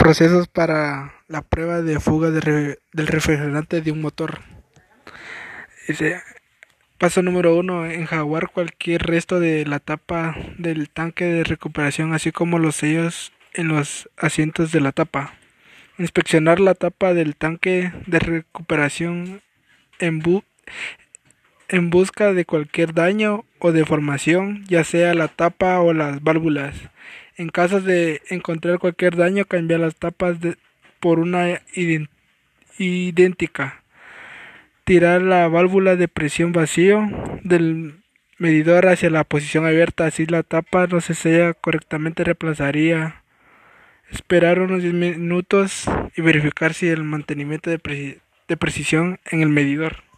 Procesos para la prueba de fuga del refrigerante de un motor. Paso número uno, enjaguar cualquier resto de la tapa del tanque de recuperación, así como los sellos en los asientos de la tapa. Inspeccionar la tapa del tanque de recuperación en busca de cualquier daño o deformación, ya sea la tapa o las válvulas. En caso de encontrar cualquier daño, cambiar las tapas por una idéntica. Tirar la válvula de presión vacío del medidor hacia la posición abierta, así la tapa no se sella correctamente, reemplazaría. Esperar unos 10 minutos y verificar si el mantenimiento de precisión en el medidor.